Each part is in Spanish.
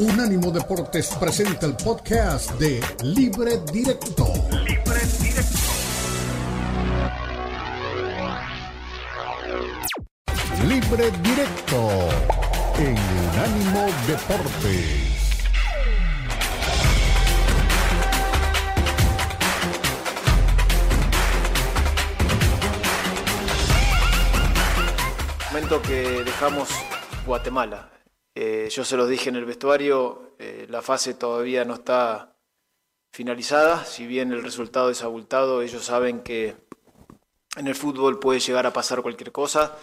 Unánimo Deportes presenta el podcast de Libre Directo. Libre Directo. Libre Directo en Unánimo Deportes. Momento que dejamos Guatemala. Eh, yo se los dije en el vestuario, eh, la fase todavía no está finalizada, si bien el resultado es abultado, ellos saben que en el fútbol puede llegar a pasar cualquier cosa,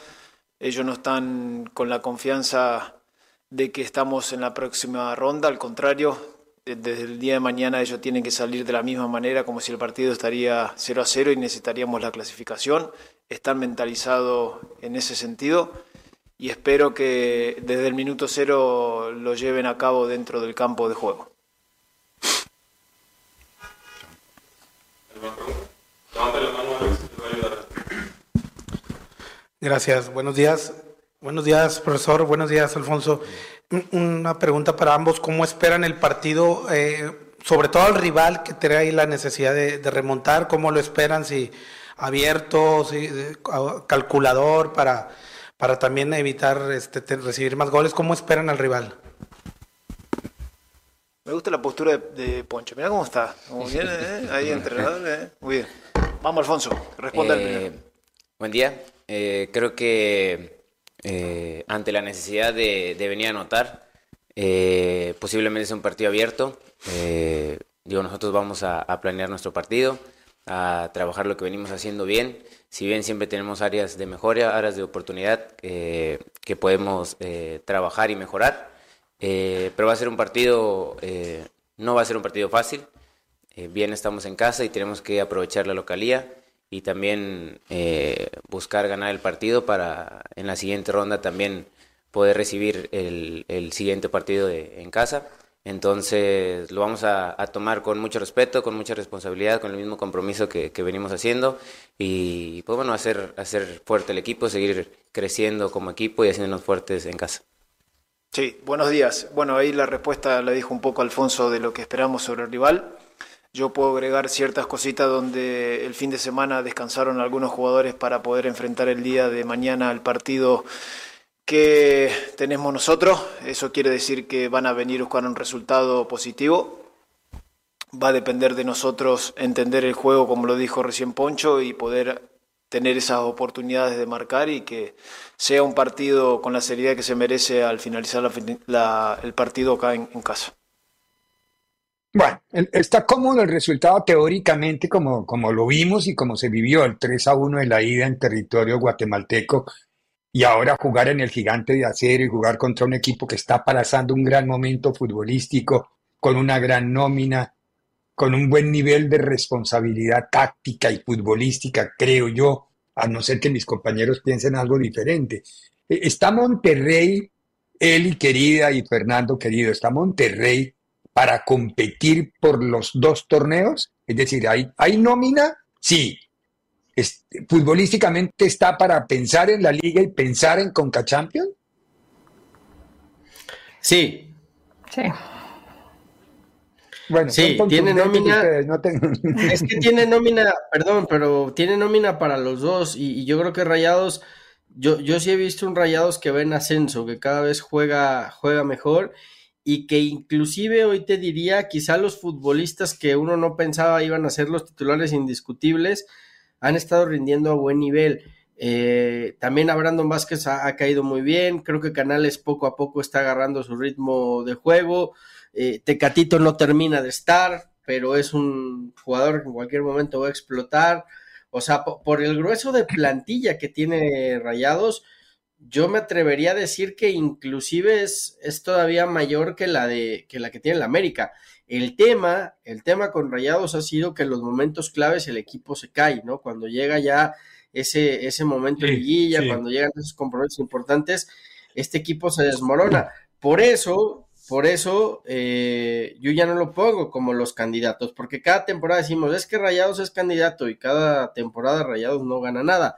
ellos no están con la confianza de que estamos en la próxima ronda, al contrario, desde el día de mañana ellos tienen que salir de la misma manera como si el partido estaría 0 a 0 y necesitaríamos la clasificación, están mentalizados en ese sentido y espero que desde el minuto cero lo lleven a cabo dentro del campo de juego. Gracias, buenos días. Buenos días, profesor. Buenos días, Alfonso. Una pregunta para ambos. ¿Cómo esperan el partido, eh, sobre todo al rival que tiene ahí la necesidad de, de remontar? ¿Cómo lo esperan? Si abierto, si, calculador para para también evitar este, recibir más goles. ¿Cómo esperan al rival? Me gusta la postura de, Poncho. Mira cómo está. Muy bien, ¿eh? ahí entrenador. ¿eh? Muy bien. Vamos, Alfonso. Responde al primero. Eh, buen día. Eh, creo que ante la necesidad de, venir a anotar, posiblemente es un partido abierto. digo, nosotros vamos a, a planear nuestro partido, a trabajar lo que venimos haciendo bien si bien siempre tenemos áreas de mejora, áreas de oportunidad eh, que podemos eh, trabajar y mejorar, eh, pero va a ser un partido, no va a ser un partido fácil. bien estamos en casa y tenemos que aprovechar la localía y también buscar ganar el partido para en la siguiente ronda también poder recibir el, el siguiente partido de, en casa. Entonces lo vamos a, tomar con mucho respeto, con mucha responsabilidad, con el mismo compromiso que, venimos haciendo y pues bueno, hacer, hacer fuerte el equipo, seguir creciendo como equipo y haciéndonos fuertes en casa. Sí, buenos días. Bueno, ahí la respuesta la dijo un poco Alfonso de lo que esperamos sobre el rival. Yo puedo agregar ciertas cositas donde el fin de semana descansaron algunos jugadores para poder enfrentar el día de mañana el partido que tenemos nosotros. Eso quiere decir que van a venir a buscar un resultado positivo. Va a depender de nosotros entender el juego, como lo dijo recién Poncho, y poder tener esas oportunidades de marcar y que sea un partido con la seriedad que se merece al finalizar el partido acá en, casa. Bueno, está cómodo el resultado teóricamente como, como lo vimos y como se vivió el 3 a 1 en la ida en territorio guatemalteco y ahora jugar en el gigante de acero y jugar contra un equipo que está pasando un gran momento futbolístico, con una gran nómina, con un buen nivel de responsabilidad táctica y futbolística, creo yo, a no ser que mis compañeros piensen algo diferente. E, está Monterrey, Eli querida y Fernando querido, está Monterrey para competir por los dos torneos, es decir, ¿hay, hay nómina? Sí, futbolísticamente está para pensar en la liga y pensar en Conca Champions? Sí. Sí. Bueno, sí, tiene nómina. Es que tiene nómina, perdón, pero tiene nómina para los dos. Y, yo creo que Rayados, yo, yo sí he visto un Rayados que va en ascenso, que cada vez juega, juega mejor. Y que inclusive hoy te diría, quizá los futbolistas que uno no pensaba iban a ser los titulares indiscutibles, han estado rindiendo a buen nivel. Eh, también a Brandon Vázquez ha, caído muy bien. Creo que Canales poco a poco está agarrando su ritmo de juego. Eh, Tecatito no termina de estar, pero es un jugador que en cualquier momento va a explotar. O sea, por, el grueso de plantilla que tiene Rayados, yo me atrevería a decir que inclusive es, es todavía mayor que la de que la que tiene la América. El tema, el tema con Rayados ha sido que en los momentos claves el equipo se cae, ¿no? Cuando llega ya ese, ese momento de liguilla, cuando llegan esos compromisos importantes, este equipo se desmorona. Por eso, por eso eh, yo ya no lo pongo como los candidatos, porque cada temporada decimos, es que Rayados es candidato y cada temporada Rayados no gana nada.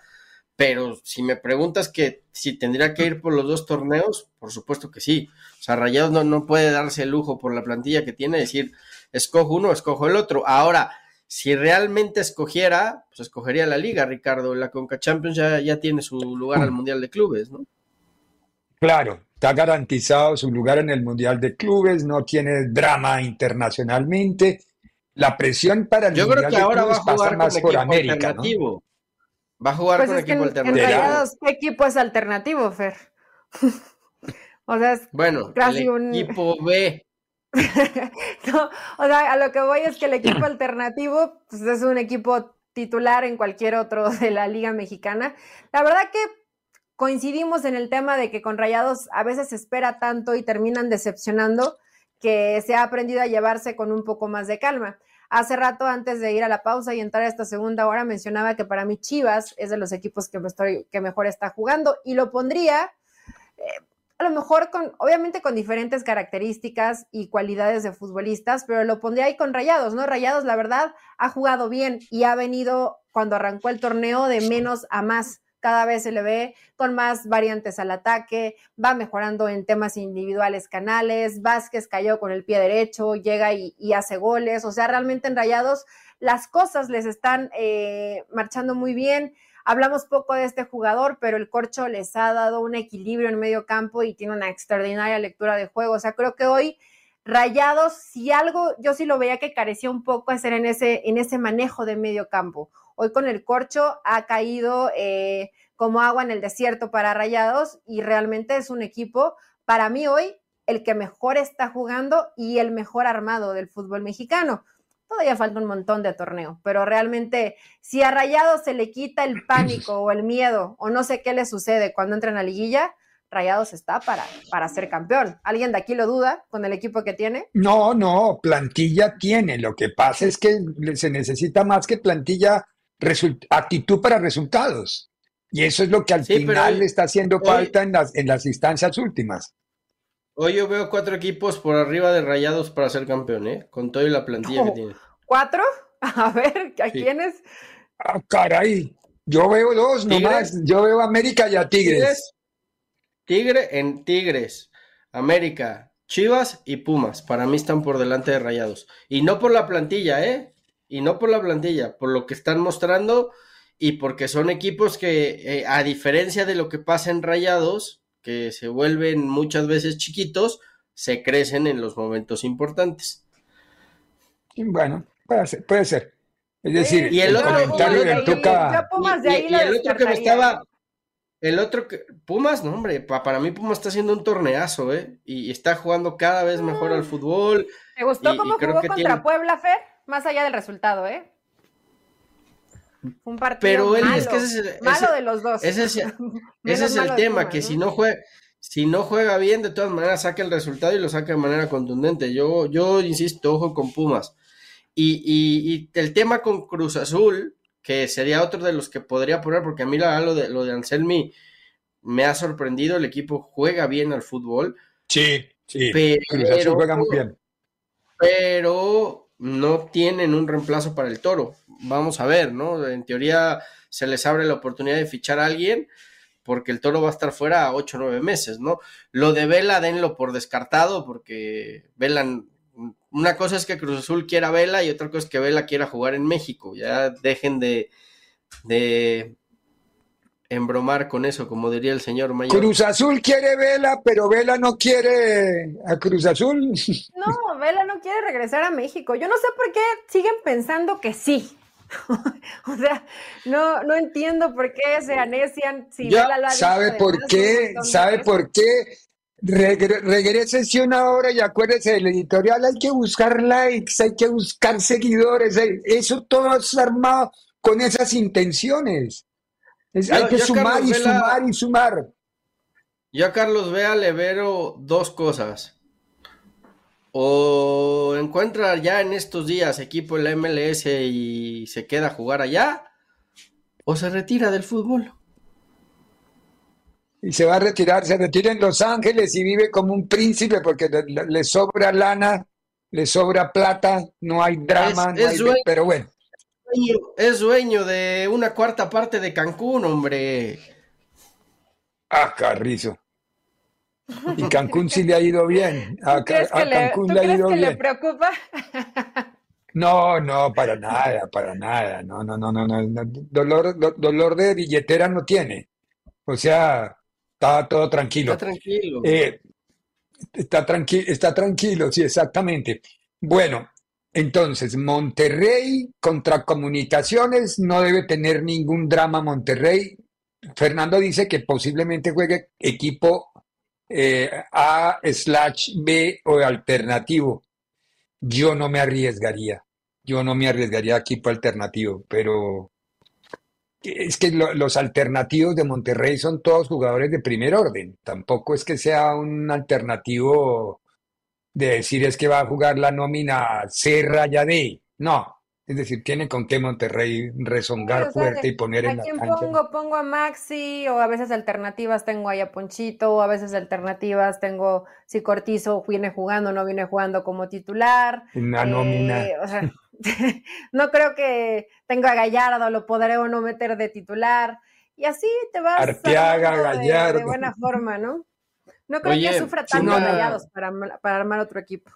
Pero si me preguntas que si tendría que ir por los dos torneos, por supuesto que sí. O sea, Rayados no, no puede darse el lujo por la plantilla que tiene, decir, escojo uno, escojo el otro. Ahora, si realmente escogiera, pues escogería la liga, Ricardo. La Conca Champions ya, ya tiene su lugar al Mundial de Clubes, ¿no? Claro, está garantizado su lugar en el Mundial de Clubes, no tiene drama internacionalmente. La presión para el Yo Mundial creo que ahora va a jugar más por América, alternativo. Va a jugar Pues con que equipo alternativo. en Rayados, ¿qué equipo es alternativo, Fer? o sea, es Bueno, casi el un- equipo B. no, o sea, a lo que voy es que el equipo alternativo pues, es un equipo titular en cualquier otro de la Liga Mexicana. La verdad que coincidimos en el tema de que con Rayados a veces se espera tanto y terminan decepcionando que se ha aprendido a llevarse con un poco más de calma. Hace rato, antes de ir a la pausa y entrar a esta segunda hora, mencionaba que para mí Chivas es de los equipos que, mejor está jugando y lo pondría eh, a lo mejor con, obviamente con diferentes características y cualidades de futbolistas, pero lo pondría ahí con Rayados, ¿no? Rayados, la verdad, ha jugado bien y ha venido cuando arrancó el torneo de menos a más. Cada vez se le ve con más variantes al ataque, va mejorando en temas individuales canales, Vázquez cayó con el pie derecho, llega y, hace goles, o sea, realmente en Rayados las cosas les están eh, marchando muy bien. Hablamos poco de este jugador, pero el corcho les ha dado un equilibrio en medio campo y tiene una extraordinaria lectura de juego. O sea, creo que hoy Rayados, si algo, yo sí lo veía que carecía un poco hacer en ese, en ese manejo de medio campo. Hoy con el corcho ha caído eh, como agua en el desierto para Rayados y realmente es un equipo, para mí hoy, el que mejor está jugando y el mejor armado del fútbol mexicano todavía falta un montón de torneo, pero realmente si a Rayados se le quita el pánico o el miedo o no sé qué le sucede cuando entra en la liguilla, Rayados está para, para ser campeón. ¿Alguien de aquí lo duda con el equipo que tiene? No, no, plantilla tiene. Lo que pasa es que se necesita más que plantilla, actitud para resultados. Y eso es lo que al Sí, final hoy- le está haciendo hoy- falta en las, en las instancias últimas. Hoy yo veo cuatro equipos por arriba de Rayados para ser campeón, ¿eh? Con todo y la plantilla que tiene. ¿Cuatro? A ver, ¿a Sí. quiénes? Ah, caray. Yo veo dos Tigres. nomás. Yo veo América y a Tigres. Tigre en Tigres, América, Chivas y Pumas. Para mí están por delante de Rayados. Y no por la plantilla, ¿eh? Y no por la plantilla, por lo que están mostrando y porque son equipos que, eh, a diferencia de lo que pasa en Rayados, que se vuelven muchas veces chiquitos, se crecen en los momentos importantes. Bueno, puede ser. Puede ser. Es decir, Y el el, otro- comentario y el del otro- Tuca. Y- y, el que me estaba. El otro que. Pumas, no, hombre. pa- para mí, Pumas está haciendo un torneazo, ¿eh? Y está jugando cada vez mejor al fútbol. ¿Te gustó y- cómo jugó contra tiene- Puebla, Fer? Más allá del resultado, ¿eh? Un partido Pero él, malo, es que ese malo de los dos. ese es- Ese Menos es el tema, Pumas, que ¿no? si no juega. Si no juega bien, de todas maneras saca el resultado y lo saca de manera contundente. Yo, yo insisto, ojo con Pumas. Y, y- y el tema con Cruz Azul, que sería otro de los que podría poner, porque a mí la, lo, de, lo de Anselmi me ha sorprendido. El equipo juega bien al fútbol, Sí, sí. pero, juega muy bien. pero no tienen un reemplazo para el toro. Vamos a ver, ¿no? En teoría se les abre la oportunidad de fichar a alguien porque el toro va a estar fuera a 8 o 9 meses, ¿no? Lo de Vela denlo por descartado porque Vela, una cosa es que Cruz Azul quiera Vela y otra cosa es que Vela quiera jugar en México. Ya dejen de, de embromar con eso, como diría el señor Mayor. Cruz Azul quiere Vela, pero Vela no quiere a Cruz Azul. No, Vela no quiere regresar a México. Yo no sé por qué siguen pensando que sí. o sea, no, no entiendo por qué se anecian si Vela lo ha dicho ¿Sabe por qué? ¿Sabe por qué? Regre- regrésese una hora y acuérdese del editorial. Hay que buscar likes, hay que buscar seguidores. hay- Eso todo es armado con esas intenciones. Es- Yo- hay que sumar Carlos y Vela- sumar y sumar. Yo a Carlos Vea le veo dos cosas. O encuentra ya en estos días equipo en la MLS y se queda a jugar allá, o se retira del fútbol. Y se va a retirar, se retira en Los Ángeles y vive como un príncipe porque le, sobra lana, le sobra plata, no hay drama, Es- no es hay- dueño- pero bueno. es dueño de una cuarta parte de Cancún, hombre. Ah, Carrizo. Y Cancún sí le ha ido bien. A, Cancún le, ha ido bien. le preocupa? No, no, para nada, para nada. No, no, no, no, no. Dolor, dolor de billetera no tiene. O sea, está todo tranquilo. Está tranquilo. Eh, está, tranquilo está tranquilo, sí, exactamente. Bueno, entonces, Monterrey contra Comunicaciones no debe tener ningún drama Monterrey. Fernando dice que posiblemente juegue equipo eh, A slash B o alternativo. Yo no me arriesgaría. Yo no me arriesgaría a equipo alternativo, pero es que los alternativos de Monterrey son todos jugadores de primer orden. Tampoco es que sea un alternativo de decir es que va a jugar la nómina C raya D. No, es decir, tiene con qué Monterrey rezongar fuerte y poner en la quién pongo? Pongo a Maxi, o a veces alternativas tengo ahí a Ponchito, o a veces alternativas tengo si Cortizo viene jugando o no viene jugando como titular. Una nómina. Eh, o sea, no creo que tenga a Gallardo, lo podré o no meter de titular. Y así te vas Arteaga, Gallardo. De, buena forma, ¿no? No creo que sufra tanto Rayados para, para armar otro equipo.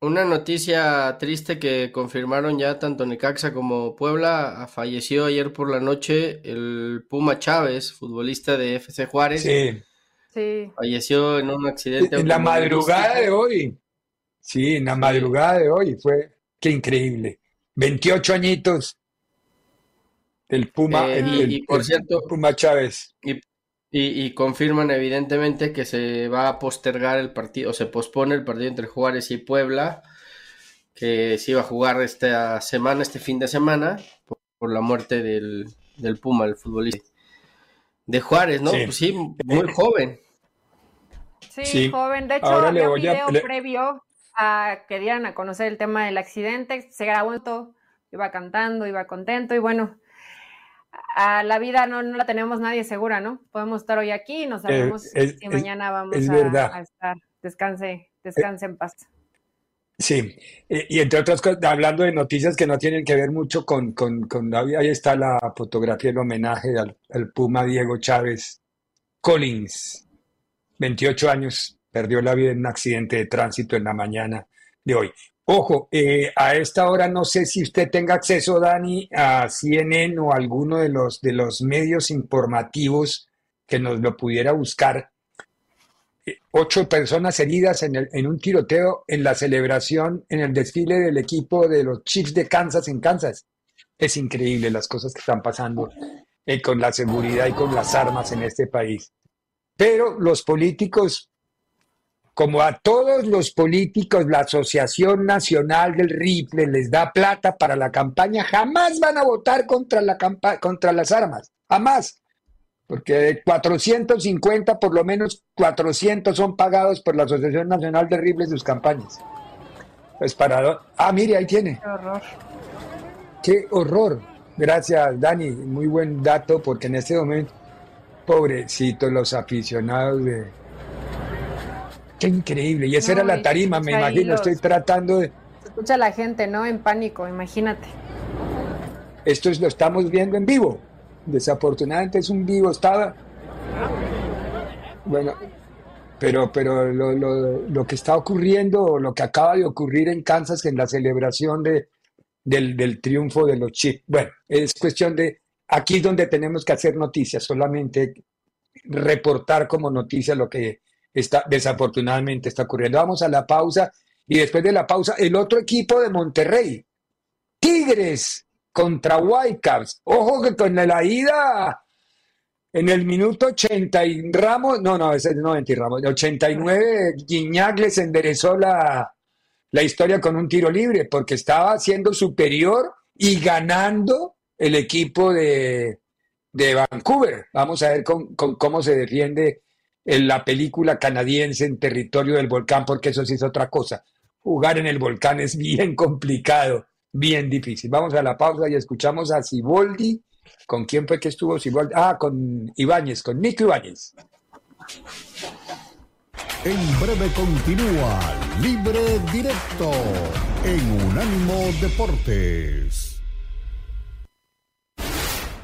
Una noticia triste que confirmaron ya tanto Necaxa como Puebla. Falleció ayer por la noche el Puma Chávez, futbolista de FC Juárez. Sí. sí. Falleció en un accidente. En la madrugada de hoy. Sí, en la madrugada de hoy. Fue, qué increíble. 28 añitos del Puma, eh, el, por cierto, Puma Chávez. Y, confirman evidentemente que se va a postergar el partido, o se pospone el partido entre Juárez y Puebla, que se iba a jugar esta semana, este fin de semana, por, la muerte del, Puma, el futbolista de Juárez, ¿no? Sí, pues sí muy joven. Sí, joven. De hecho, había un video previo a que dieran a conocer el tema del accidente, se grabó todo, iba cantando, iba contento y bueno, a la vida no, la tenemos nadie segura, ¿no? Podemos estar hoy aquí y no sabemos si mañana vamos a, estar. Descanse, descanse en paz. Sí, y entre otras cosas, hablando de noticias que no tienen que ver mucho con, con, ahí está la fotografía, el homenaje al, al, Puma Diego Chávez Collins, 28 años, perdió la vida en un accidente de tránsito en la mañana de hoy. Ojo, eh, a esta hora no sé si usted tenga acceso, Dani, a CNN o alguno de los, de los medios informativos que nos lo pudiera buscar. Eh, ocho personas heridas en, el, en un tiroteo en la celebración, en el desfile del equipo de los Chiefs de Kansas en Kansas. Es increíble las cosas que están pasando eh, con la seguridad y con las armas en este país. Pero los políticos como a todos los políticos la Asociación Nacional del Rifle les da plata para la campaña, jamás van a votar contra, la contra las armas, jamás. Porque de 450, por lo menos 400 son pagados por la Asociación Nacional de Rifles sus campañas. Pues para... Ah, mire, ahí tiene. Qué horror. Qué horror. Gracias, Dani. Muy buen dato, porque en este momento, pobrecitos los aficionados de, Qué increíble. Y esa era la tarima, me imagino. Estoy tratando de. Se escucha la gente, ¿no? En pánico, imagínate. Esto es, lo estamos viendo en vivo. Desafortunadamente es un vivo. Estaba. Bueno, pero, pero lo, lo, lo, que está ocurriendo, lo que acaba de ocurrir en Kansas en la celebración de, del, del triunfo de los Chiefs. Bueno, es cuestión de. Aquí es donde tenemos que hacer noticias, solamente reportar como noticia lo que está, desafortunadamente está ocurriendo. Vamos a la pausa y después de la pausa, el otro equipo de Monterrey, Tigres contra Whitecaps. Ojo que con la ida en el minuto 80 y Ramos, no, no, ese es 90 y Ramos, 89 Guiñac les enderezó la, la historia con un tiro libre porque estaba siendo superior y ganando el equipo de, de Vancouver. Vamos a ver con, cómo se defiende en la película canadiense en territorio del volcán, porque eso sí es otra cosa. Jugar en el volcán es bien complicado, bien difícil. Vamos a la pausa y escuchamos a Siboldi. ¿Con quién fue que estuvo Siboldi? Ah, con Ibáñez, con Nico Ibáñez. En breve continúa Libre Directo en Unánimo Deportes.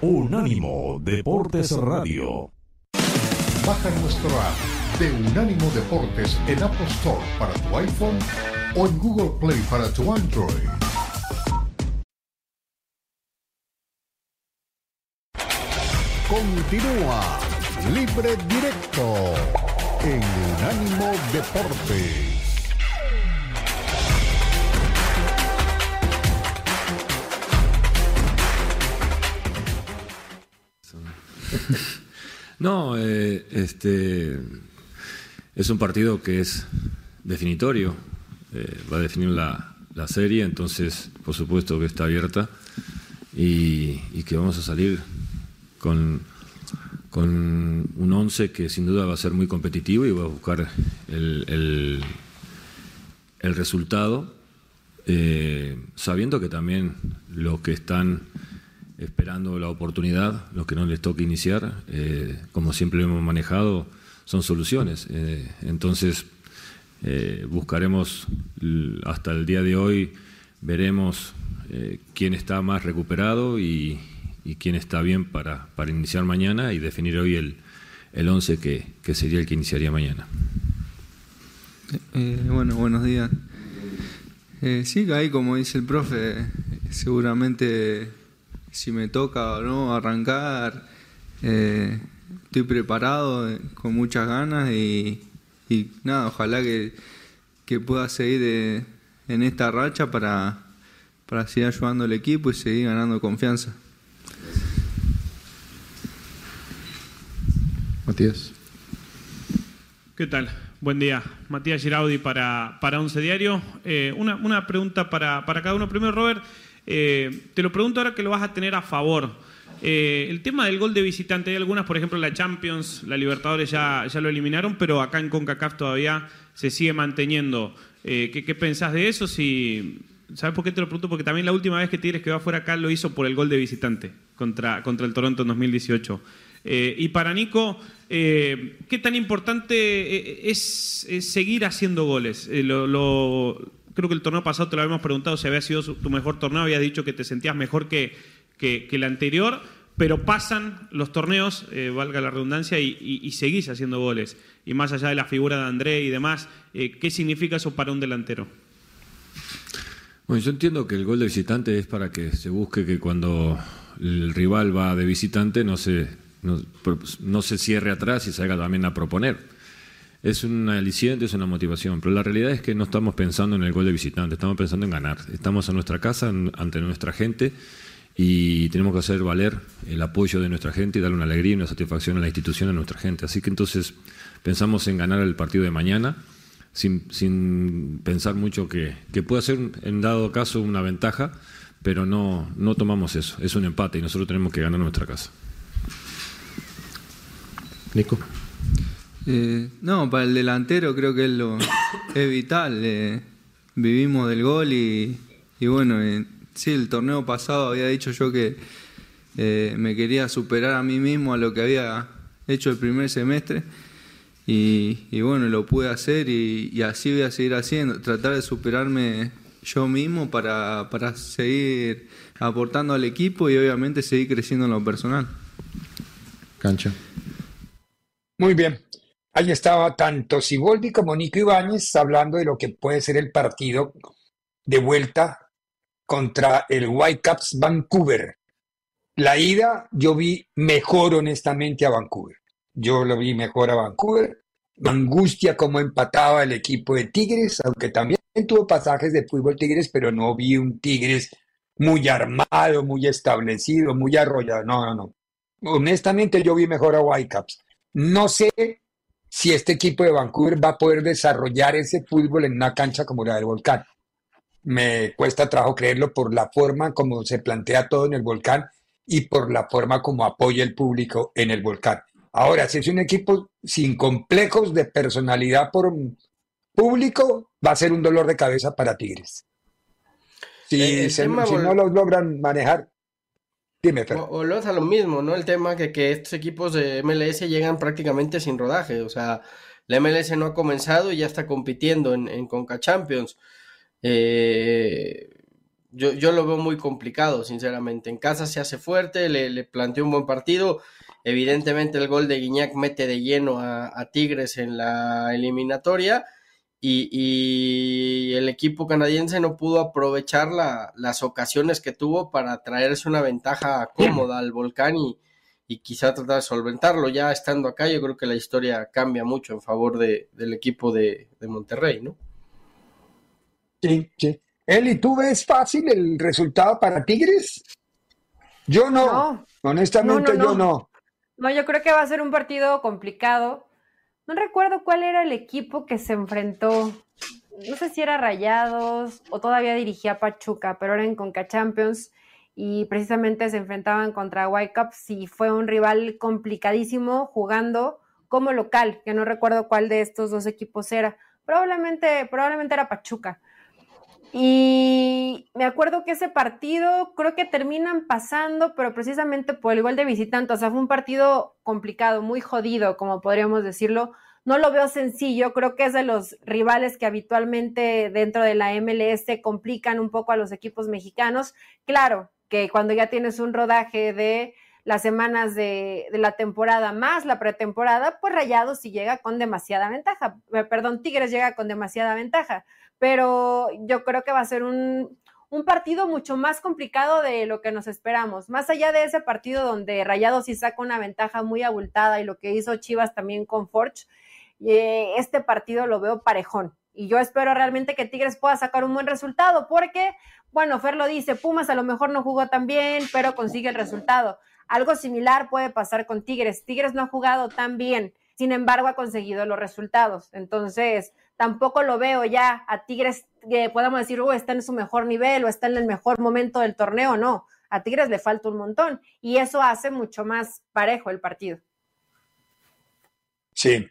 Unánimo Deportes Radio. Baja nuestro app de Unánimo Deportes en Apple Store para tu iPhone o en Google Play para tu Android. Continúa Libre Directo en Unánimo Deportes. No, eh, este es un partido que es definitorio, eh, va a definir la, serie, entonces por supuesto que está abierta y, que vamos a salir con, con un 11 que sin duda va a ser muy competitivo y va a buscar el, el, resultado, eh, sabiendo que también los que están esperando la oportunidad, los que no les toque iniciar, eh, como siempre lo hemos manejado, son soluciones. Eh, entonces, eh, buscaremos hasta el día de hoy, veremos quién está más recuperado y, quién está bien para, para, iniciar mañana y definir hoy el, el 11 que, que sería el que iniciaría mañana. bueno, buenos días. sí, ahí como dice el profe, seguramente si me toca o no arrancar, eh, estoy preparado eh, con muchas ganas y, nada, ojalá que, pueda seguir en esta racha para, para seguir ayudando al equipo y seguir ganando confianza. Matías. ¿Qué tal? Buen día. Matías Giraudi para, para Once Diario. Eh, una, una, pregunta para, para cada uno. Primero, Robert, eh, te lo pregunto ahora que lo vas a tener a favor. Eh, el tema del gol de visitante, hay algunas, por ejemplo, la Champions, la Libertadores ya, ya lo eliminaron, pero acá en CONCACAF todavía se sigue manteniendo. Eh, ¿qué, pensás de eso? ¿Sabes por qué te lo pregunto? Porque también la última vez que Tigres quedó afuera acá lo hizo por el gol de visitante contra, contra el Toronto en 2018. y para Nico, ¿qué tan importante es, seguir haciendo goles? lo, creo que el torneo pasado te lo habíamos preguntado si había sido tu mejor torneo, habías dicho que te sentías mejor que, que, el anterior, pero pasan los torneos, eh, valga la redundancia, y, seguís haciendo goles. Y más allá de la figura de André y demás, eh, ¿qué significa eso para un delantero? Bueno, yo entiendo que el gol de visitante es para que se busque que cuando el rival va de visitante no se, no se cierre atrás y salga también a proponer es un aliciente, es una motivación, pero la realidad es que no estamos pensando en el gol de visitante, estamos pensando en ganar. Estamos en nuestra casa, ante nuestra gente, y tenemos que hacer valer el apoyo de nuestra gente y darle una alegría y una satisfacción a la institución, a nuestra gente. Así que entonces pensamos en ganar el partido de mañana, sin, pensar mucho que, que pueda ser en dado caso una ventaja, pero no, no tomamos eso, es un empate y nosotros tenemos que ganar nuestra casa. Nico. Eh, no, para el delantero creo que es, lo, es vital. Eh, vivimos del gol y, bueno, eh, sí, el torneo pasado había dicho yo que me quería superar a mí mismo a lo que había hecho el primer semestre. Y, bueno, lo pude hacer y, así voy a seguir haciendo, tratar de superarme yo mismo para, para seguir aportando al equipo y obviamente seguir creciendo en lo personal. Cancha. Muy bien. Ahí estaba tanto Siboldi como Nico Ibáñez hablando de lo que puede ser el partido de vuelta contra el Whitecaps Vancouver. La ida yo vi mejor honestamente a Vancouver. Yo lo vi mejor a Vancouver. Angustia como empataba el equipo de Tigres, aunque también tuvo pasajes de fútbol Tigres, pero no vi un Tigres muy armado, muy establecido, muy arrollado. No, no, no. Honestamente yo vi mejor a Whitecaps. No sé si este equipo de Vancouver va a poder desarrollar ese fútbol en una cancha como la del Volcán. Me cuesta trabajo creerlo por la forma como se plantea todo en el Volcán y por la forma como apoya el público en el Volcán. Ahora, si es un equipo sin complejos de personalidad por público, va a ser un dolor de cabeza para Tigres. Si, si no los logran manejar, o, lo es a lo mismo, ¿no? El tema que, que estos equipos de MLS llegan prácticamente sin rodaje. O sea, la MLS no ha comenzado y ya está compitiendo en, en Conca Champions. Eh, yo, yo lo veo muy complicado, sinceramente. En casa se hace fuerte, le, le planteó un buen partido. Evidentemente el gol de Guiñac mete de lleno a, Tigres en la eliminatoria y, el equipo canadiense no pudo aprovechar las ocasiones que tuvo para traerse una ventaja cómoda al volcán y, y quizá tratar de solventarlo. Ya estando acá, yo creo que la historia cambia mucho en favor de, del equipo de, de Monterrey, ¿no? Sí, sí. Eli, ¿tú ves fácil el resultado para Tigres? Yo no, honestamente yo no. No, yo creo que va a ser un partido complicado. No recuerdo cuál era el equipo que se enfrentó. No sé si era Rayados o todavía dirigía Pachuca, pero era en Conca Champions y precisamente se enfrentaban contra Whitecaps y fue un rival complicadísimo jugando como local, que no recuerdo cuál de estos dos equipos era. Probablemente, probablemente era Pachuca. Y me acuerdo que ese partido creo que terminan pasando, pero precisamente por el gol de visitante, o sea, fue un partido complicado, muy jodido, como podríamos decirlo. No lo veo sencillo, creo que es de los rivales que habitualmente dentro de la MLS complican un poco a los equipos mexicanos. Claro que cuando ya tienes un rodaje de las semanas de, la temporada más la pretemporada, pues Rayados sí llega con demasiada ventaja. Eh, perdón, Tigres llega con demasiada ventaja pero yo creo que va a ser un, partido mucho más complicado de lo que nos esperamos. Más allá de ese partido donde Rayados sí saca una ventaja muy abultada y lo que hizo Chivas también con Forge, eh, este partido lo veo parejón. Y yo espero realmente que Tigres pueda sacar un buen resultado, porque, bueno, Fer lo dice, Pumas a lo mejor no jugó tan bien, pero consigue el resultado. Algo similar puede pasar con Tigres. Tigres no ha jugado tan bien, sin embargo ha conseguido los resultados. Entonces, tampoco lo veo ya a Tigres que podamos decir, oh, está en su mejor nivel o está en el mejor momento del torneo, no. A Tigres le falta un montón y eso hace mucho más parejo el partido. Sí.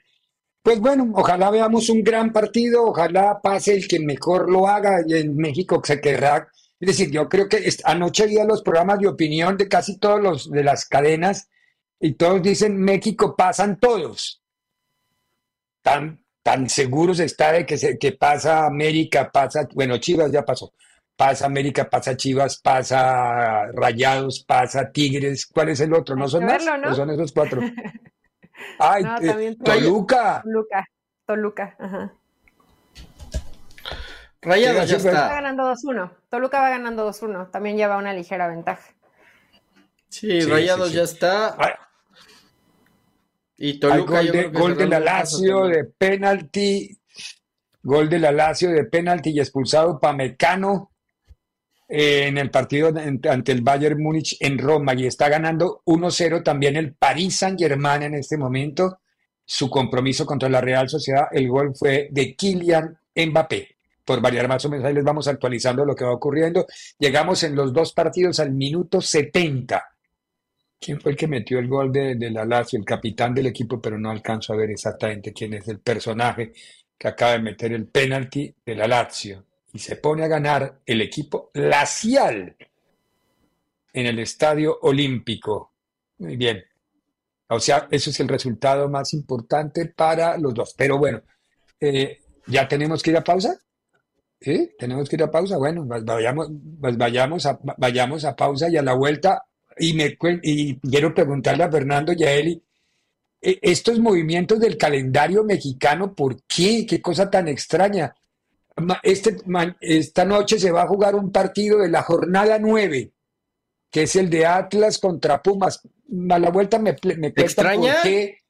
Pues bueno, ojalá veamos un gran partido, ojalá pase el que mejor lo haga y en México se querrá. Es decir, yo creo que anoche vi los programas de opinión de casi todos los de las cadenas y todos dicen México pasan todos. Tan, tan seguros está de que, se, que pasa América, pasa, bueno, Chivas ya pasó, pasa América, pasa Chivas, pasa Rayados, pasa Tigres, ¿cuál es el otro? ¿No son más? ¿no? son esos cuatro? Ay, eh, Toluca. Toluca, Toluca, ajá. Rayados ya está. Va ganando 2-1. Toluca va ganando 2-1. También lleva una ligera ventaja. Sí, Rayados ya está. Y Toluca, gol, de, gol de la Lazio de penalti, gol de la Lazio de penalti y expulsado Pamecano eh, en el partido ante el Bayern Múnich en Roma y está ganando 1-0 también el Paris Saint-Germain en este momento. Su compromiso contra la Real Sociedad, el gol fue de Kylian Mbappé. Por variar más o menos, ahí les vamos actualizando lo que va ocurriendo. Llegamos en los dos partidos al minuto 70 quién fue el que metió el gol de, la Lazio, el capitán del equipo, pero no alcanzo a ver exactamente quién es el personaje que acaba de meter el penalti de la Lazio. Y se pone a ganar el equipo lacial en el Estadio Olímpico. Muy bien. O sea, eso es el resultado más importante para los dos. Pero bueno, eh, ¿ya tenemos que ir a pausa? ¿Sí? ¿Tenemos que ir a pausa? Bueno, vayamos, vayamos, vayamos a pausa y a la vuelta y, me, y quiero preguntarle a Fernando y a Eli, e, estos movimientos del calendario mexicano, ¿por qué? ¿Qué cosa tan extraña? Este, esta noche se va a jugar un partido de la jornada 9, que es el de Atlas contra Pumas. A la vuelta me, me ¿Te extraña? ¿Te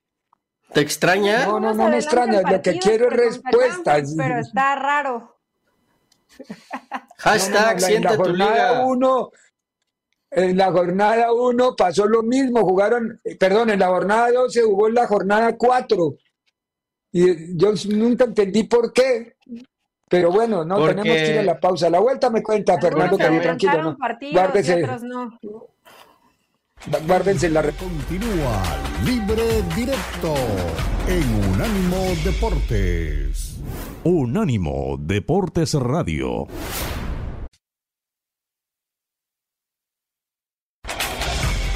extraña? No, no, no me extraña. Lo que quiero es respuestas. Pero está raro. Hashtag siente tu liga. Uno, en la jornada 1 pasó lo mismo, jugaron, perdón, en la jornada 2 se jugó en la jornada 4. Y yo nunca entendí por qué. Pero bueno, no tenemos que ir a la pausa. la vuelta me cuenta, Fernando, que tranquilo. ¿no? Guárdese. Guárdense la Continúa Libre Directo en Unánimo Deportes. Unánimo Deportes Radio.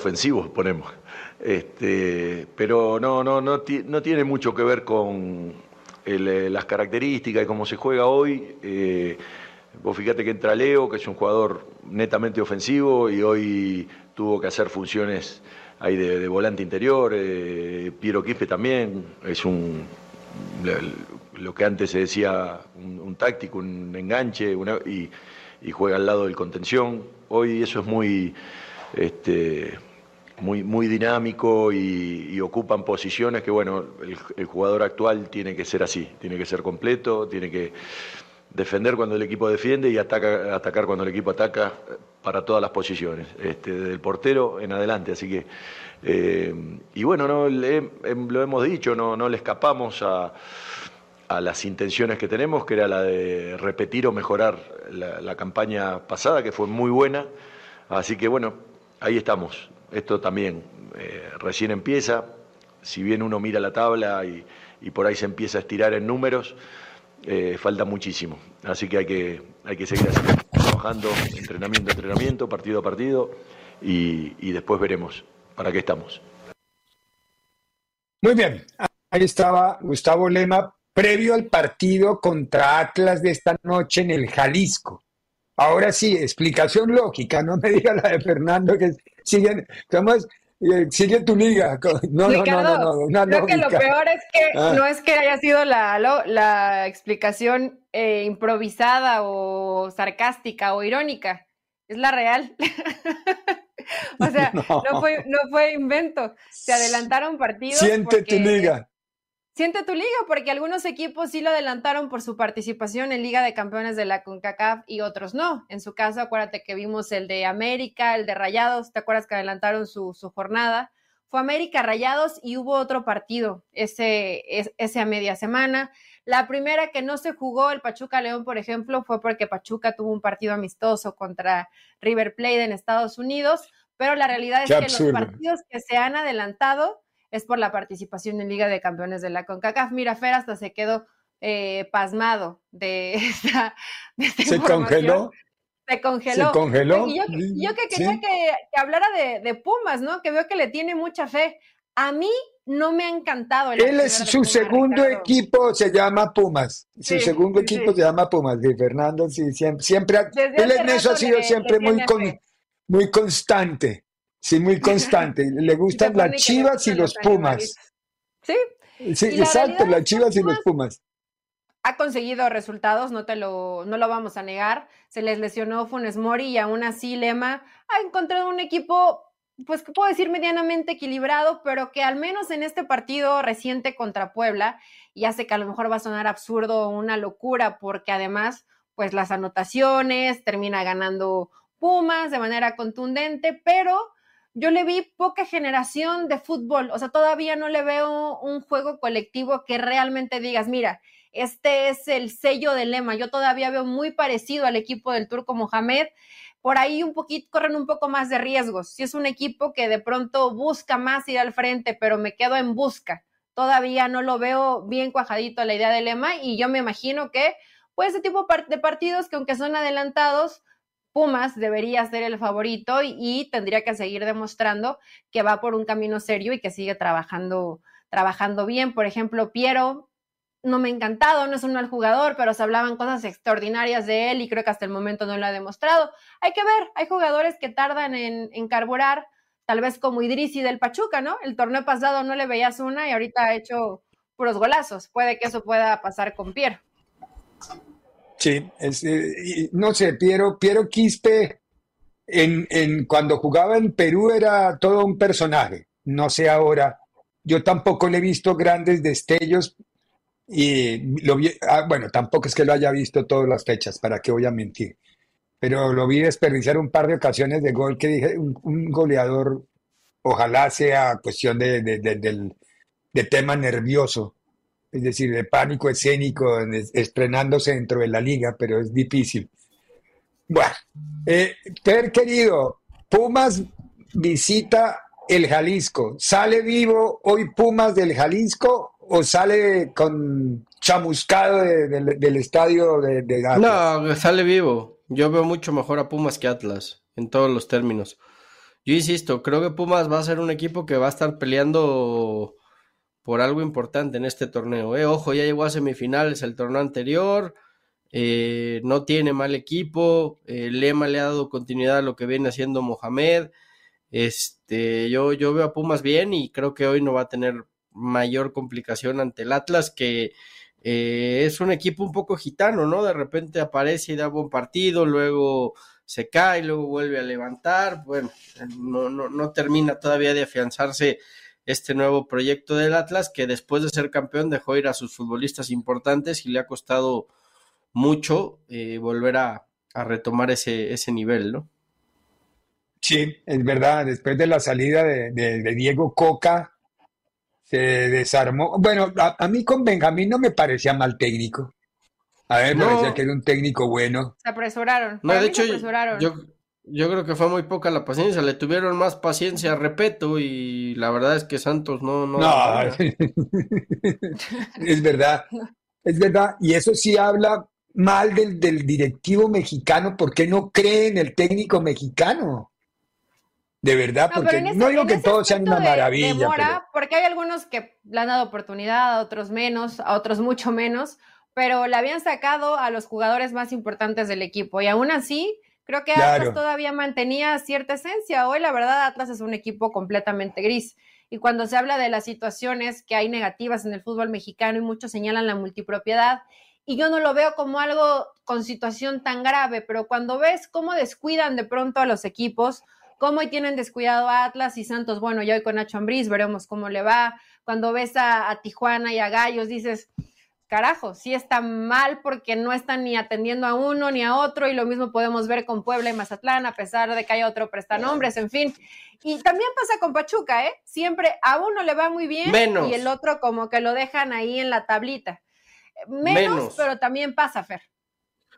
Ofensivos, ponemos. Este, pero no, no, no, no tiene mucho que ver con eh, las características y cómo se juega hoy. Eh, vos fíjate que entra Leo, que es un jugador netamente ofensivo y hoy tuvo que hacer funciones ahí de, volante interior. Eh, Piero Quispe también es un lo que antes se decía un, táctico, un enganche y, y, juega al lado del contención. Hoy eso es muy este, muy, muy dinámico y, ocupan posiciones que, bueno, el, jugador actual tiene que ser así, tiene que ser completo, tiene que defender cuando el equipo defiende y ataca, atacar cuando el equipo ataca para todas las posiciones, este, desde el portero en adelante. Así que, eh, y bueno, no, lo hemos dicho, no, no le escapamos a, a, las intenciones que tenemos, que era la de repetir o mejorar la campaña pasada, que fue muy buena. Así que bueno, ahí estamos. Esto también eh, recién empieza, si bien uno mira la tabla y, por ahí se empieza a estirar en números, eh, falta muchísimo. Así que hay que, hay que seguir trabajando entrenamiento a entrenamiento, partido a partido, y, y después veremos para qué estamos. Muy bien, ahí estaba Gustavo Lema, previo al partido contra Atlas de esta noche en el Jalisco. Ahora sí, explicación lógica, no me diga la de Fernando que siguen, ¿cómo es? Eh, sigue tu liga. No, no, no, no, no, Creo que lo peor es que ah. no es que haya sido la, la explicación eh, improvisada o sarcástica o irónica, es la real. o sea, no. fue, no fue invento. Se adelantaron partidos. Siente tu liga siente tu liga, porque algunos equipos sí lo adelantaron por su participación en Liga de Campeones de la CONCACAF y otros no. En su caso, acuérdate que vimos el de América, el de Rayados, ¿te acuerdas que adelantaron su, jornada? Fue América Rayados y hubo otro partido ese, ese a media semana. La primera que no se jugó, el Pachuca León, por ejemplo, fue porque Pachuca tuvo un partido amistoso contra River Plate en Estados Unidos, pero la realidad es que los partidos que se han adelantado es por la participación en Liga de Campeones de la CONCACAF. Mira, Fer hasta se quedó eh, pasmado de esta, ¿Se congeló? Se congeló. Se congeló. Y yo, que quería que, hablara de, Pumas, ¿no? Que veo que le tiene mucha fe. A mí no me ha encantado. El Él es su segundo equipo, se llama Pumas. Su segundo equipo se llama Pumas. De Fernando, sí, siempre. siempre él en eso ha sido siempre muy, muy constante. Sí, muy constante. Le gustan las chivas y los pumas. Sí. Sí, exacto, las chivas y los pumas. Ha conseguido resultados, no te lo, no lo vamos a negar. Se les lesionó Funes Mori y aún así Lema ha encontrado un equipo, pues que puedo decir medianamente equilibrado, pero que al menos en este partido reciente contra Puebla, ya sé que a lo mejor va a sonar absurdo o una locura, porque además, pues las anotaciones, termina ganando Pumas de manera contundente, pero yo le vi poca generación de fútbol, o sea, todavía no le veo un juego colectivo que realmente digas, mira, este es el sello del lema, yo todavía veo muy parecido al equipo del Turco Mohamed, por ahí un poquito, corren un poco más de riesgos, si es un equipo que de pronto busca más ir al frente, pero me quedo en busca, todavía no lo veo bien cuajadito la idea del lema y yo me imagino que, pues, ese tipo de partidos que aunque son adelantados, Pumas debería ser el favorito y, tendría que seguir demostrando que va por un camino serio y que sigue trabajando, trabajando bien. Por ejemplo, Piero, no me ha encantado, no es un mal jugador, pero se hablaban cosas extraordinarias de él y creo que hasta el momento no lo ha demostrado. Hay que ver, hay jugadores que tardan en, en carburar, tal vez como Idrisi del Pachuca, ¿no? El torneo pasado no le veías una y ahorita ha hecho puros golazos. Puede que eso pueda pasar con Piero. Sí, eh, no sé, Piero, Piero Quispe en, en, cuando jugaba en Perú era todo un personaje, no sé ahora. Yo tampoco le he visto grandes destellos y lo vi, ah, bueno, tampoco es que lo haya visto todas las fechas, ¿para qué voy a mentir? Pero lo vi desperdiciar un par de ocasiones de gol que dije, un, goleador, ojalá sea cuestión de, de tema nervioso es decir, de pánico escénico, estrenándose dentro de la liga, pero es difícil. Bueno, eh, querido, Pumas visita el Jalisco. ¿Sale vivo hoy Pumas del Jalisco o sale con chamuscado del estadio de, de No, sale vivo. Yo veo mucho mejor a Pumas que Atlas, en todos los términos. yo insisto, creo que Pumas va a ser un equipo que va a estar peleando por algo importante en este torneo. ¿eh? Ojo, ya llegó a semifinales el torneo anterior, eh, no tiene mal equipo, eh, Lema le ha dado continuidad a lo que viene haciendo Mohamed. Este, yo, yo veo a Pumas bien y creo que hoy no va a tener mayor complicación ante el Atlas, que eh, es un equipo un poco gitano, ¿no? De repente aparece y da buen partido, luego se cae, luego vuelve a levantar. Bueno, no, no, no termina todavía de afianzarse este nuevo proyecto del Atlas, que después de ser campeón dejó ir a sus futbolistas importantes y le ha costado mucho eh, volver a, a, retomar ese, ese nivel, ¿no? Sí, es verdad, después de la salida de, de, de Diego Coca, se desarmó. Bueno, a, a, mí con Benjamín no me parecía mal técnico. A ver, me no, parecía que era un técnico bueno. Se apresuraron. No, de hecho, yo, yo creo que fue muy poca la paciencia, le tuvieron más paciencia a Repeto y la verdad es que Santos no... No, no es verdad, es verdad, y eso sí habla mal del, del directivo mexicano, porque no cree en el técnico mexicano? De verdad, no, porque ese, no digo que todos sean una de, maravilla. De Mora, pero... Porque hay algunos que le han dado oportunidad, a otros menos, a otros mucho menos, pero le habían sacado a los jugadores más importantes del equipo y aún así creo que Atlas todavía mantenía cierta esencia. Hoy la verdad Atlas es un equipo completamente gris. Y cuando se habla de las situaciones que hay negativas en el fútbol mexicano y muchos señalan la multipropiedad, y yo no lo veo como algo con situación tan grave, pero cuando ves cómo descuidan de pronto a los equipos, cómo tienen descuidado a Atlas y Santos, bueno, ya hoy con Nacho Ambriz veremos cómo le va. Cuando ves a, a Tijuana y a Gallos, dices, carajo, sí está mal porque no están ni atendiendo a uno ni a otro y lo mismo podemos ver con Puebla y Mazatlán a pesar de que hay otro prestanombres, en fin. Y también pasa con Pachuca, ¿eh? Siempre a uno le va muy bien Menos. y el otro como que lo dejan ahí en la tablita. Menos, Menos. pero también pasa, Fer.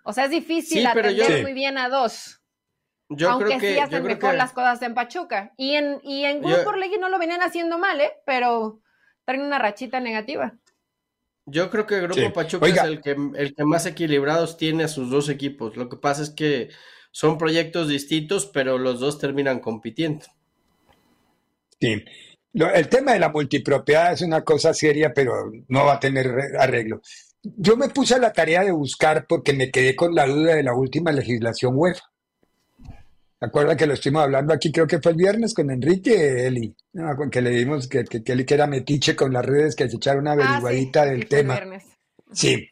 O sea, es difícil sí, atender yo... muy bien a dos. Yo aunque creo que, sí hacen mejor que... las cosas en Pachuca. Y en, y en Grupo yo... No lo venían haciendo mal, ¿eh? Pero traen una rachita negativa. Yo creo que el Grupo sí. Pachuca Oiga. es el que, el que más equilibrados tiene a sus dos equipos. Lo que pasa es que son proyectos distintos, pero los dos terminan compitiendo. Sí. Lo, el tema de la multipropiedad es una cosa seria, pero no va a tener arreglo. Yo me puse a la tarea de buscar porque me quedé con la duda de la última legislación UEFA. ¿Se acuerdan que lo estuvimos hablando aquí? Creo que fue el viernes con Enrique Eli, ¿no? que le dimos que, que, que, que, era metiche con las redes, que se echara una averiguadita ah, sí, del tema. Sí.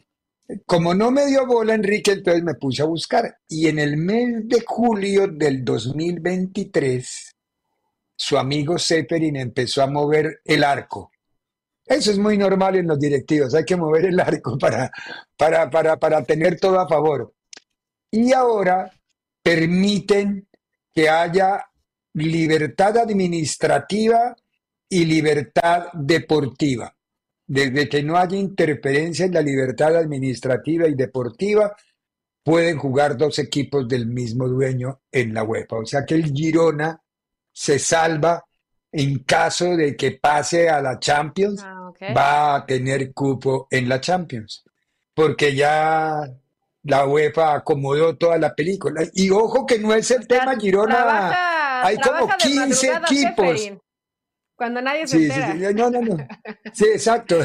Como no me dio bola Enrique, entonces me puse a buscar. Y en el mes de julio del 2023, su amigo Zeppelin empezó a mover el arco. Eso es muy normal en los directivos, hay que mover el arco para, para, para, para tener todo a favor. Y ahora permiten que haya libertad administrativa y libertad deportiva. Desde que no haya interferencia en la libertad administrativa y deportiva, pueden jugar dos equipos del mismo dueño en la UEFA. O sea que el Girona se salva en caso de que pase a la Champions, ah, okay. va a tener cupo en la Champions. Porque ya la UEFA acomodó toda la película. Y ojo que no es el tema Girona. Trabaja, Hay como 15 equipos. Cuando nadie se Sí, entera. sí, sí, no, no, no. Sí, exacto.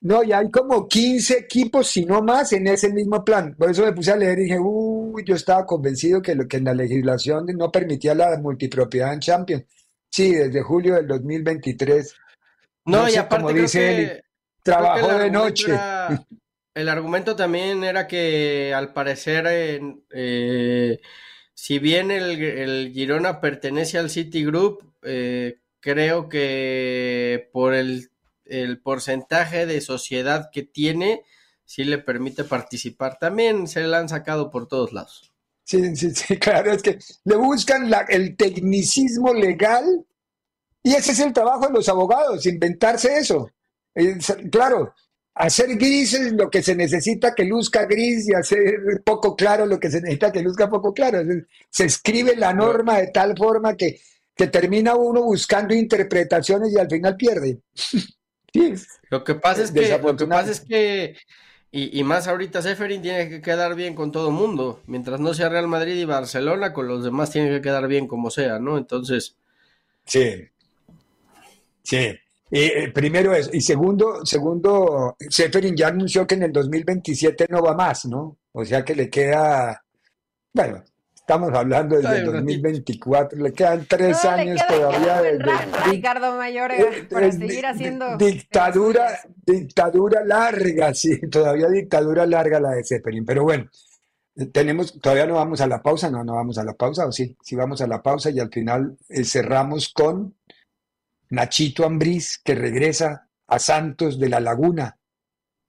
No, y hay como 15 equipos, si no más, en ese mismo plan. Por eso me puse a leer y dije, uy, yo estaba convencido que, lo, que en la legislación no permitía la multipropiedad en Champions. Sí, desde julio del 2023. No, No y sé, aparte como creo dice que- trabajó el de noche. era- el argumento también era que al parecer, eh, si bien el, el Girona pertenece al Citigroup, eh, creo que por el, porcentaje de sociedad que tiene, sí le permite participar. También se le han sacado por todos lados. Sí, sí, sí, claro, es que le buscan la- el tecnicismo legal y ese es el trabajo de los abogados, inventarse eso. Es- claro, hacer grises lo que se necesita que luzca gris y hacer poco claro lo que se necesita que luzca poco claro. Es- Se escribe la norma de tal forma que, que termina uno buscando interpretaciones y al final pierde. Sí, Lo que pasa es que, lo que pasa es que Y, más ahorita Seferin tiene que quedar bien con todo mundo. Mientras no sea Real Madrid y Barcelona, con los demás tiene que quedar bien como sea, ¿no? Entonces. Sí. Sí. Y, primero es. Y segundo, segundo, Seferin ya anunció que en el 2027 no va más, ¿no? O sea que le queda. Bueno, Estamos hablando del 2024, le quedan tres años todavía de, Ricardo Mayor eh, para seguir haciendo dictadura, dictadura larga, sí, todavía dictadura larga la de Zeppelin, pero bueno, tenemos, todavía no vamos a la pausa, no, no vamos a la pausa, o sí, sí vamos a la pausa y al final eh, cerramos con Nachito Ambriz que regresa a Santos de la Laguna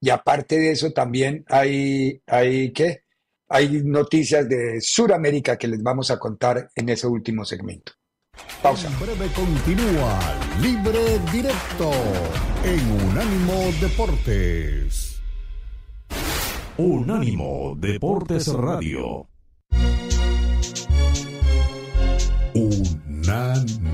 y aparte de eso también hay, hay ¿qué? hay noticias de Sudamérica que les vamos a contar en ese último segmento. Pausa. En breve continúa Libre Directo en Unánimo Deportes. Unánimo Deportes Radio. Unánimo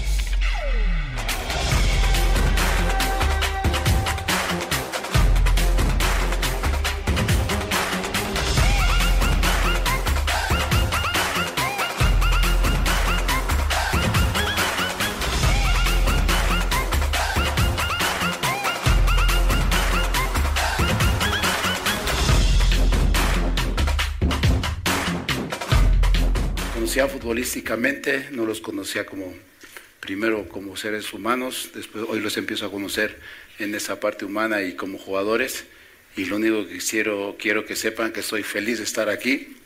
Futbolísticamente, no los conocía como primero como seres humanos, después hoy los empiezo a conocer en esa parte humana y como jugadores. Y lo único que quiero, quiero que sepan que estoy feliz de estar aquí.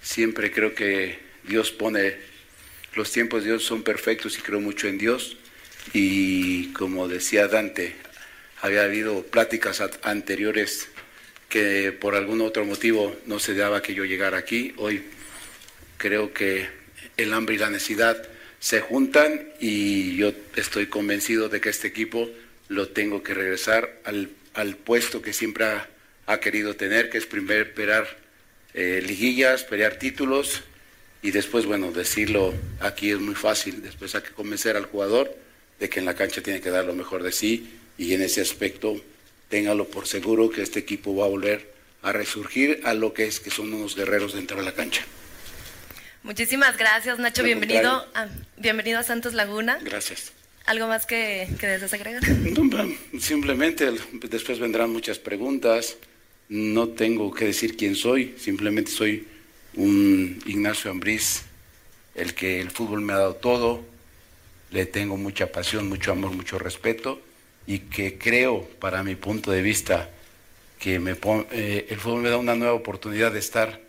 Siempre creo que Dios pone, los tiempos de Dios son perfectos y creo mucho en Dios. Y como decía Dante, había habido pláticas anteriores que por algún otro motivo no se daba que yo llegara aquí. Hoy creo que el hambre y la necesidad se juntan y yo estoy convencido de que este equipo lo tengo que regresar al, puesto que siempre ha, querido tener, que es primero esperar eh, liguillas, pelear títulos y después, bueno, decirlo aquí es muy fácil, después hay que convencer al jugador de que en la cancha tiene que dar lo mejor de sí y en ese aspecto téngalo por seguro que este equipo va a volver a resurgir a lo que es que son unos guerreros dentro de la cancha. Muchísimas gracias, Nacho. Bienvenido a, bienvenido a Santos Laguna. Gracias. ¿Algo más que, que deseas agregar? simplemente después vendrán muchas preguntas. No tengo que decir quién soy, simplemente soy un Ignacio Ambriz, el que el fútbol me ha dado todo. Le tengo mucha pasión, mucho amor, mucho respeto y que creo, para mi punto de vista, que me, eh, el fútbol me da una nueva oportunidad de estar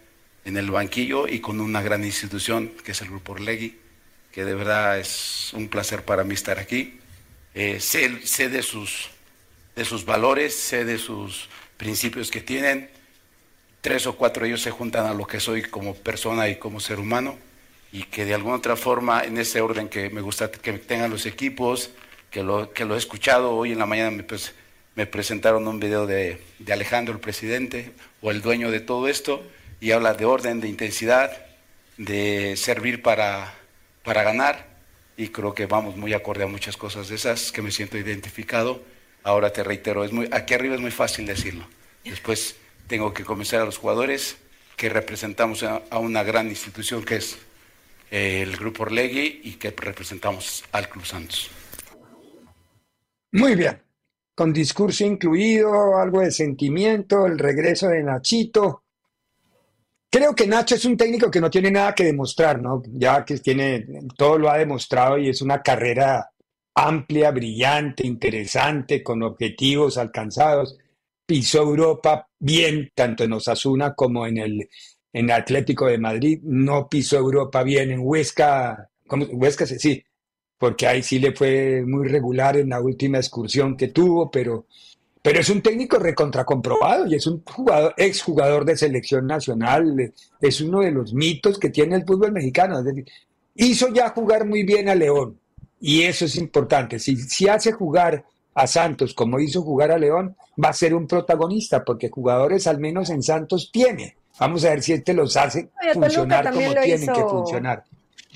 en el banquillo y con una gran institución que es el Grupo Orlegui, que de verdad es un placer para mí estar aquí. Eh, sé, de, sus, de sus valores, sé de sus principios que tienen. Tres o cuatro de ellos se juntan a lo que soy como persona y como ser humano y que de alguna otra forma, en ese orden que me gusta que tengan los equipos, que lo, que lo he escuchado, hoy en la mañana me, pues, me presentaron un video de, de Alejandro, el presidente, o el dueño de todo esto, y habla de orden, de intensidad, de servir para, para ganar y creo que vamos muy acorde a muchas cosas de esas que me siento identificado. Ahora te reitero, es muy, aquí arriba es muy fácil decirlo. Después tengo que convencer a los jugadores que representamos a, una gran institución que es eh, el Grupo Orlegui y que representamos al Club Santos. Muy bien, con discurso incluido, algo de sentimiento, el regreso de Nachito Creo que Nacho es un técnico que no tiene nada que demostrar, ¿no? Ya que tiene, todo lo ha demostrado y es una carrera amplia, brillante, interesante, con objetivos alcanzados. Pisó Europa bien, tanto en Osasuna como en el, Atlético de Madrid. No pisó Europa bien en Huesca. ¿cómo? Huesca sí, porque ahí sí le fue muy regular en la última excursión que tuvo, pero pero es un técnico recontracomprobado y es un jugador, exjugador de selección nacional, es uno de los mitos que tiene el fútbol mexicano. hizo ya jugar muy bien a León y eso es importante. Si, si hace jugar a Santos como hizo jugar a León, va a ser un protagonista, porque jugadores al menos en Santos tiene. Vamos a ver si este los hace funcionar como tienen que funcionar.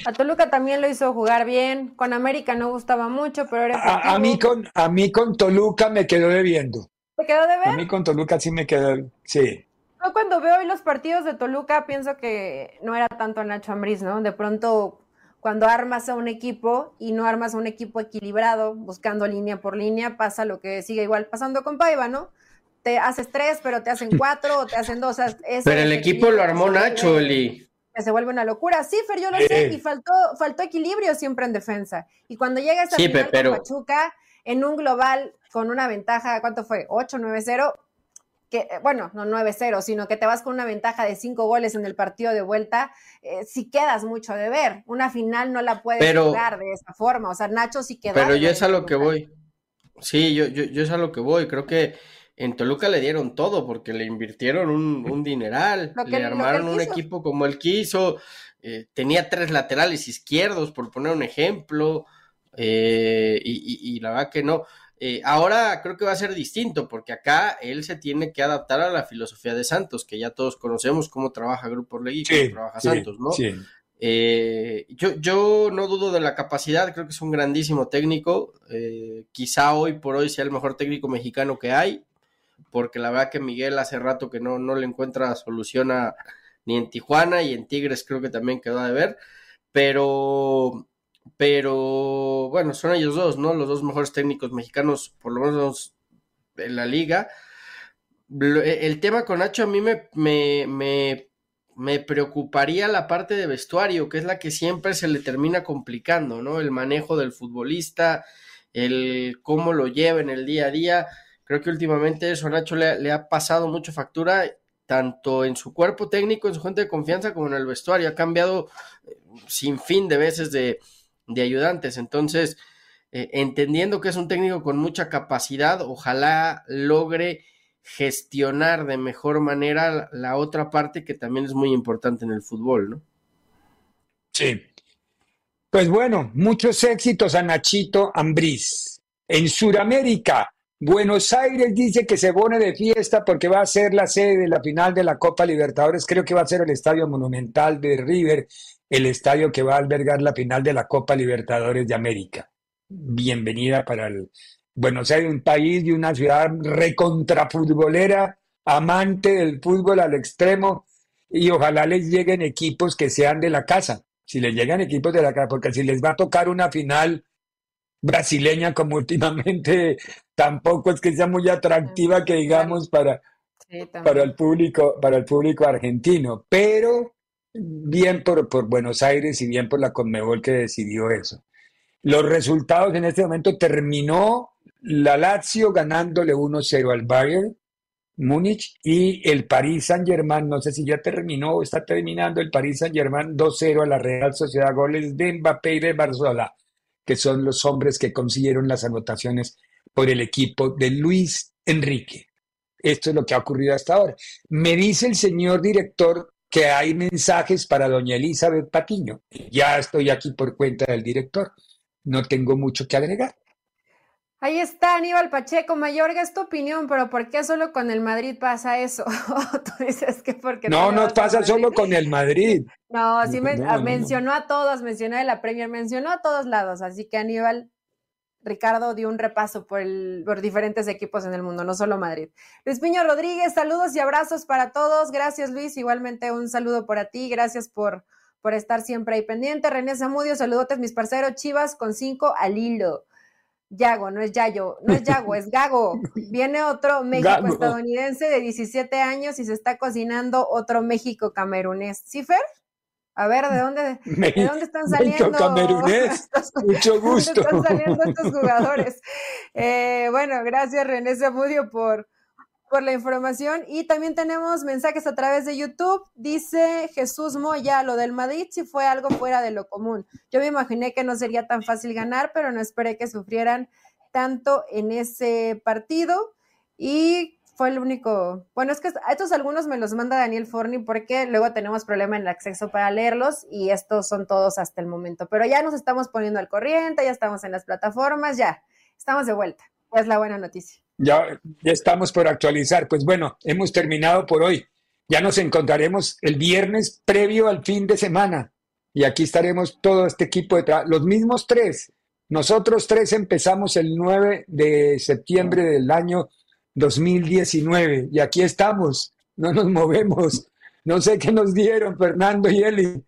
A Toluca también lo hizo jugar bien. Con América no gustaba mucho, pero era a, a, mí con a mí con Toluca me quedó debiendo. ¿Te quedó de ver? A mí con Toluca sí me quedó, sí. Yo cuando veo hoy los partidos de Toluca pienso que no era tanto Nacho Ambriz, ¿no? De pronto cuando armas a un equipo y no armas a un equipo equilibrado, buscando línea por línea, pasa lo que sigue igual pasando con Paiva, ¿no? Te haces tres, pero te hacen cuatro o te hacen dos. pero el equipo lo armó Nacho, Eli. Se vuelve una locura. Sí, Fer, yo lo sé, y faltó, faltó equilibrio siempre en defensa. Y cuando llega esa final con Pachuca, en un global con una ventaja, ¿cuánto fue? 8, 9, 0, que, eh, bueno, no 9-0, sino que te vas con una ventaja de cinco goles en el partido de vuelta, eh, si quedas mucho de ver. Una final no la puedes jugar de esa forma. O sea, Nacho sí queda. Pero yo es a lo que voy. Sí, yo, yo, yo es a lo que voy. Creo que en Toluca le dieron todo porque le invirtieron un, dineral, le armaron un equipo como el quiso, eh, tenía tres laterales izquierdos, por poner un ejemplo, y, y, la verdad que no. Eh, ahora creo que va a ser distinto, porque acá él se tiene que adaptar a la filosofía de Santos, que ya todos conocemos cómo trabaja Grupo Legui, cómo trabaja Santos, ¿no? Eh, yo, yo no dudo de la capacidad, creo que es un grandísimo técnico, eh, quizá hoy por hoy sea el mejor técnico mexicano que hay, porque la verdad que Miguel hace rato que no, no le encuentra solución a, ni en Tijuana y en Tigres creo que también quedó de ver, pero pero bueno, son ellos dos, ¿no? Los dos mejores técnicos mexicanos, por lo menos en la liga. E, el tema con Nacho a mí me, me, me, preocuparía la parte de vestuario, que es la que siempre se le termina complicando, ¿no? El manejo del futbolista, el cómo lo lleva en el día a día. Creo que últimamente eso Nacho le, ha pasado mucho factura, tanto en su cuerpo técnico, en su gente de confianza, como en el vestuario. Ha cambiado eh, sin fin de veces de, de ayudantes. Entonces, eh, entendiendo que es un técnico con mucha capacidad, ojalá logre gestionar de mejor manera la otra parte que también es muy importante en el fútbol, ¿no? Sí. Pues bueno, muchos éxitos a Nachito Ambriz. En Sudamérica, Buenos Aires dice que se pone de fiesta porque va a ser la sede de la final de la Copa Libertadores. Creo que va a ser el Estadio Monumental de River el estadio que va a albergar la final de la Copa Libertadores de América. Bienvenida para el Buenos Aires, un país y una ciudad recontrafutbolera, amante del fútbol al extremo, y ojalá les lleguen equipos que sean de la casa. Si les llegan equipos de la casa, porque si les va a tocar una final brasileña como últimamente, tampoco es que sea muy atractiva que digamos para, para el público, para el público argentino. Pero bien por, por Buenos Aires y bien por la Conmebol que decidió eso. Los resultados en este momento terminó la Lazio ganándole 1-0 al Bayern Múnich y el Paris Saint-Germain, no sé si ya terminó o está terminando, el Paris Saint-Germain 2-0 a la Real Sociedad, goles de Mbappé y de Barzola, que son los hombres que consiguieron las anotaciones por el equipo de Luis Enrique. Esto es lo que ha ocurrido hasta ahora. Me dice el señor director que hay mensajes para doña Elizabeth Patiño. Ya estoy aquí por cuenta del director. No tengo mucho que agregar. Ahí está Aníbal Pacheco, Mayorga, es tu opinión, pero ¿por qué solo con el Madrid pasa eso? Tú dices que porque... No, no, pasa solo con el Madrid. No, sí mencionó a todos, mencionó a la Premier, mencionó a todos lados, así que Aníbal, Ricardo dio un repaso por, el, por diferentes equipos en el mundo, no solo Madrid. Luis Piño Rodríguez, saludos y abrazos para todos. Gracias, Luis. Igualmente un saludo para ti. Gracias por, por estar siempre ahí pendiente. René Zamudio, saludotes, mis parceros Chivas con cinco al hilo. Yago, no es Yayo, no es Yago, es Gago. Viene otro México estadounidense de 17 años y se está cocinando otro México camerunés. ¿Sí, Fer? A ver, ¿de dónde, ¿de dónde están saliendo? Estos, Mucho gusto. están saliendo estos jugadores? Eh, bueno, gracias René Zamudio por, por la información. Y también tenemos mensajes a través de YouTube. Dice Jesús Moya, lo del Madrid si fue algo fuera de lo común. Yo me imaginé que no sería tan fácil ganar, pero no esperé que sufrieran tanto en ese partido. Y fue el único. Bueno, es que estos algunos me los manda Daniel Forni porque luego tenemos problema en el acceso para leerlos y estos son todos hasta el momento. Pero ya nos estamos poniendo al corriente, ya estamos en las plataformas, ya estamos de vuelta. Es la buena noticia. Ya, ya estamos por actualizar. Pues bueno, hemos terminado por hoy. Ya nos encontraremos el viernes previo al fin de semana. Y aquí estaremos todo este equipo de trabajo, los mismos tres. Nosotros tres empezamos el 9 de septiembre del año 2019 y aquí estamos, no nos movemos. No sé qué nos dieron Fernando y Eli.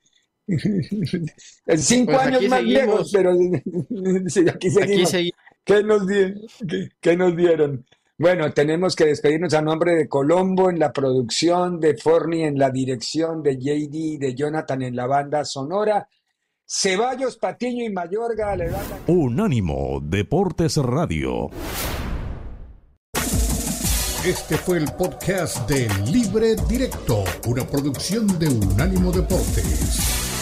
Cinco pues años más viejos, pero aquí seguimos. ¿Qué, nos ¿Qué nos dieron? Bueno, tenemos que despedirnos a nombre de Colombo en la producción, de Forni en la dirección, de JD, de Jonathan en la banda sonora. Ceballos, Patiño y Mayorga le dan Unánimo Deportes Radio. Este fue el podcast de Libre Directo, una producción de Unánimo Deportes.